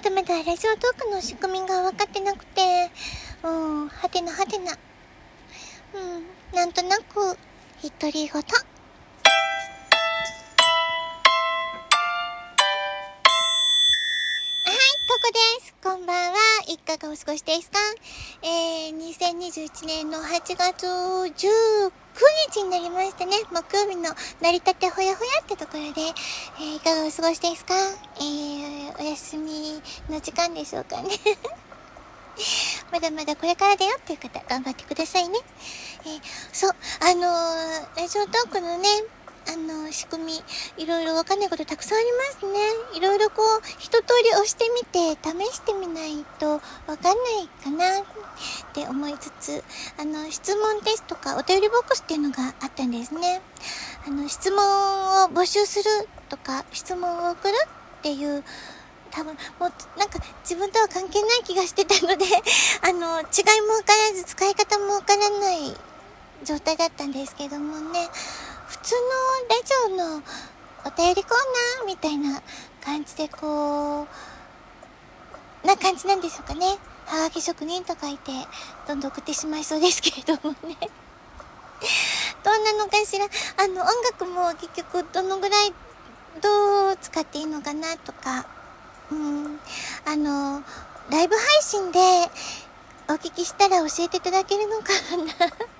まだまだラジオトークの仕組みが分かってなくて、うん、はてなはてな。うん、なんとなく、独り言。いかがお過ごしですか？えー、2021年の8月19日になりましたね。木曜日の成り立てほやほやってところで、えー、いかがお過ごしですか？えー、お休みの時間でしょうかね。まだまだこれからだよっていう方、頑張ってくださいね。えー、そう、あのー、ラジオトークのね、あの、仕組み、いろいろわかんないことたくさんありますね。いろいろこう、一通り押してみて、試してみないとわかんないかなって思いつつ、あの、質問ですとか、お便りボックスっていうのがあったんですね。あの、質問を募集するとか、質問を送るっていう、多分、もう、なんか、自分とは関係ない気がしてたので あの、違いもわからず、使い方もわからない状態だったんですけどもね。普通のラジオのお便りコーナーみたいな感じでこう、な感じなんでしょうかね。はがき職人と書いて、どんどん送ってしまいそうですけれどもね。どんなのかしら。あの、音楽も結局どのぐらい、どう使っていいのかなとか、うん、あの、ライブ配信でお聞きしたら教えていただけるのかな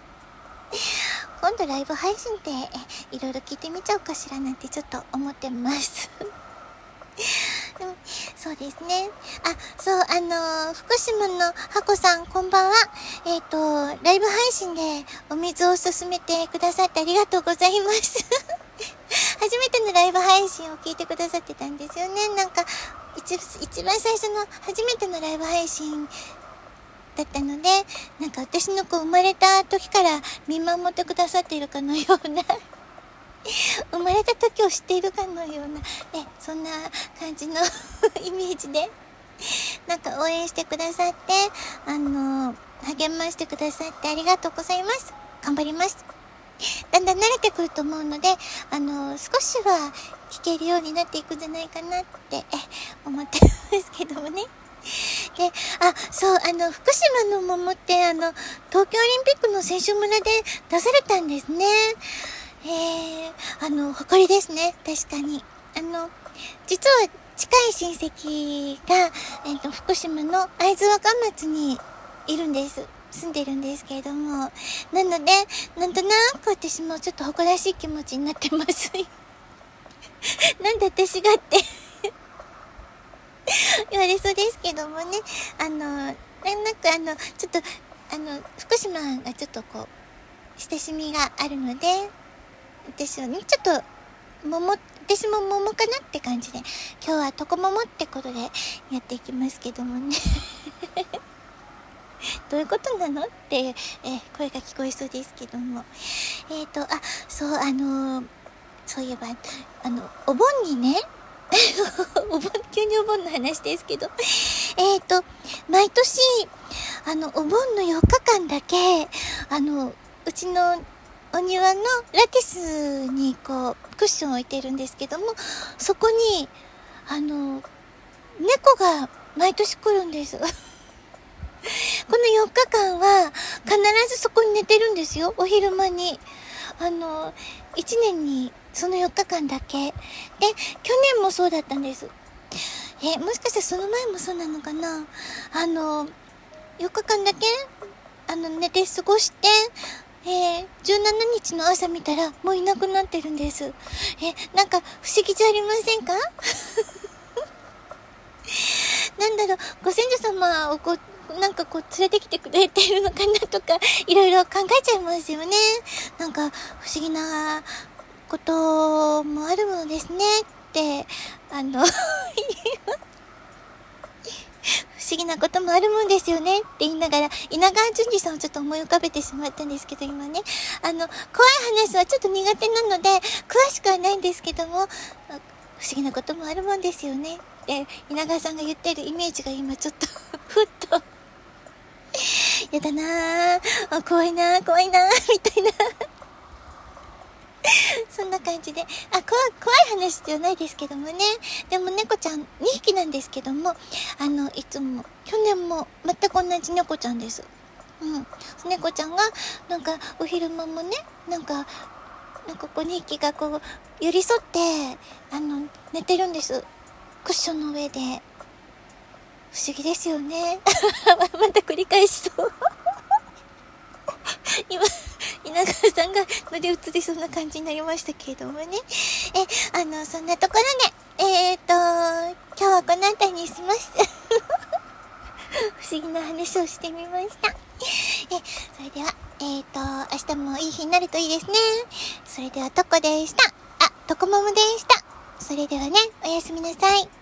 今度ライブ配信でいろいろ聞いてみちゃおうかしらなんてちょっと思ってます うん、そうですね。あ、そう、あのー、福島のハコさん、こんばんは。えっ、ー、と、ライブ配信でお水を勧めてくださってありがとうございます。初めてのライブ配信を聞いてくださってたんですよね。なんか、一一番最初の初めてのライブ配信だったので、なんか私の子生まれた時から見守ってくださっているかのような 生まれた時を知っているかのような、ね、そんな感じの イメージで、なんか応援してくださって、あの、励ましてくださってありがとうございます。頑張ります。だんだん慣れてくると思うので、あの、少しは弾けるようになっていくんじゃないかなって思ってますけどもね。で、あ、そう、あの、福島の桃って、あの、東京オリンピックの選手村で出されたんですね。えー、あの、誇りですね。確かに。あの、実は近い親戚が、えっ、ー、と、福島の会津若松にいるんです。住んでるんですけれども。なので、なんとなく私もちょっと誇らしい気持ちになってます。なんで私がって 言われそうですけどもね、あの、なんくあの、ちょっと、あの、福島がちょっとこう、親しみがあるので、私はね、ちょっと、桃、私も桃かなって感じで、今日は床桃ってことでやっていきますけどもね。どういうことなのって、え声が聞こえそうですけども。えっ、ー、と、あ、そう、あのそういえば、あの、お盆にね、お盆、急にお盆の話ですけど。えっ、と、毎年、あの、お盆の4日間だけ、あの、うちのお庭のラティスにこう、クッションを置いてるんですけども、そこに、あの、猫が毎年来るんです。この4日間は必ずそこに寝てるんですよ、お昼間に。あの、1年にその4日間だけ。で、去年もそうだったんです。え、もしかしてその前もそうなのかな？あの、4日間だけ、あの、寝て過ごして、えー、17日の朝見たらもういなくなってるんです。え、なんか不思議じゃありませんか？なんだろう、ご先祖様をこう、なんかこう連れてきてくれてるのかなとか、いろいろ考えちゃいますよね。なんか不思議なこともあるものですねって、あの 不思議なこともあるもんですよねって言いながら、稲川淳二さんをちょっと思い浮かべてしまったんですけど、今ね。あの、怖い話はちょっと苦手なので、詳しくはないんですけども、不思議なこともあるもんですよね。で、稲川さんが言ってるイメージが今ちょっと ふっとやだなぁ、怖いなぁ、怖いなぁ、みたいな そんな感じで。あ、怖、怖い話じゃないですけどもね。でも猫ちゃん2匹なんですけども、あの、いつも、去年も全く同じ猫ちゃんです。うん。猫ちゃんが、なんか、お昼間もね、なんか、なんかこう2匹がこう、寄り添って、あの、寝てるんです。クッションの上で。不思議ですよね。また繰り返しそう 今、稲川さんが乗り移りそうな感じになりましたけれどもね。え、あの、そんなところで、えーと、今日はこの辺りにします。不思議な話をしてみました。え、それでは、えーと、明日もいい日になるといいですね。それでは、とこでした。あ、とこももでした。それではね、おやすみなさい。